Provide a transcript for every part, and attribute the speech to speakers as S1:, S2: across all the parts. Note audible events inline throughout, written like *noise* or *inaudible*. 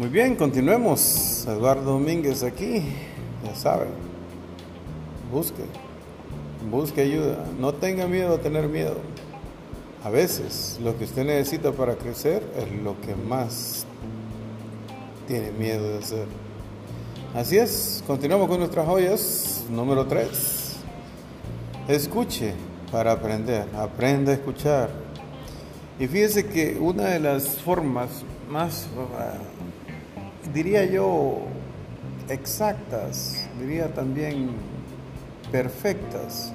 S1: Muy bien, continuemos. Eduardo Domínguez aquí, ya saben. Busque, busque ayuda. No tenga miedo a tener miedo. A veces lo que usted necesita para crecer es lo que más tiene miedo de hacer. Así es, continuamos con nuestras joyas. Número 3. Escuche para aprender. Aprenda a escuchar. Y fíjese que una de las formas más, diría yo, exactas, diría también perfectas,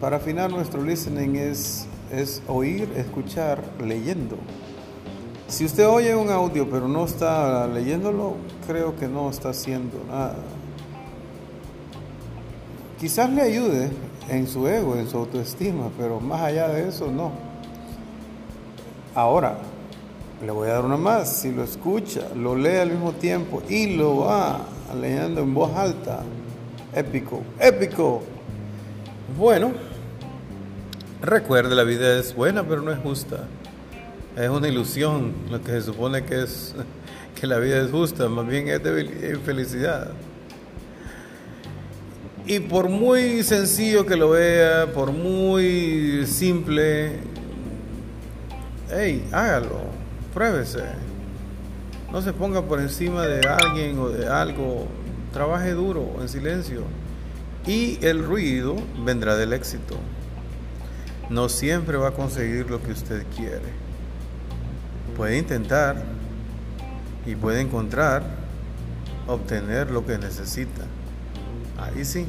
S1: para afinar nuestro listening es, es oír, escuchar, leyendo. Si usted oye un audio pero no está leyéndolo, creo que no está haciendo nada. Quizás le ayude en su ego, en su autoestima, pero más allá de eso, no. Ahora, le voy a dar una más. Si lo escucha, lo lee al mismo tiempo y lo va leyendo en voz alta, épico, épico. Bueno, recuerde, la vida es buena, pero no es justa. Es una ilusión lo que se supone que es *laughs* que la vida es justa, más bien es de infelicidad. Y por muy sencillo que lo vea, por muy simple, hey, hágalo, pruébese. No se ponga por encima de alguien o de algo. Trabaje duro, en silencio. Y el ruido vendrá del éxito. No siempre va a conseguir lo que usted quiere. Puede intentar y puede encontrar, obtener lo que necesita. Ahí sí.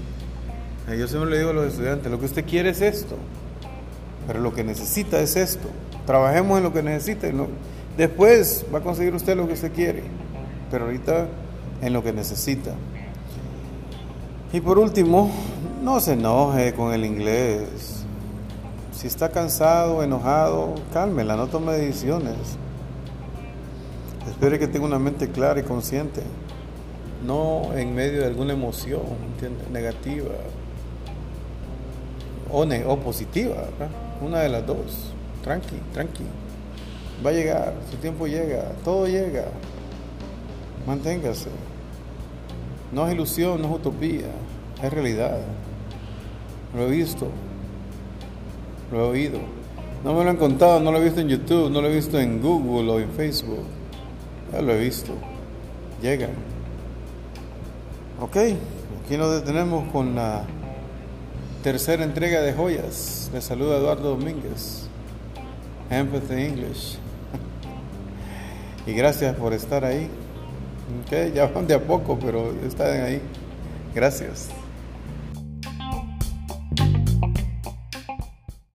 S1: Yo siempre le digo a los estudiantes, lo que usted quiere es esto, pero lo que necesita es esto. Trabajemos en lo que necesite. Después va a conseguir usted lo que usted quiere, pero ahorita en lo que necesita. Y por último, no se enoje con el inglés. Si está cansado, enojado, cálmela, no tome decisiones. Espere que tenga una mente clara y consciente, no en medio de alguna emoción negativa o, positiva, una de las dos tranqui, tranqui. Va a llegar, su tiempo llega, todo llega. Manténgase. No es ilusión, no es utopía, es realidad. Lo he visto, lo he oído. No me lo han contado, no lo he visto en YouTube, no lo he visto en Google o en Facebook. Ya lo he visto. Llegan. Ok, aquí nos detenemos con la tercera entrega de joyas. Le saluda Eduardo Domínguez. Empathy English. Y gracias por estar ahí. Okay, ya van de a poco, pero están ahí. Gracias.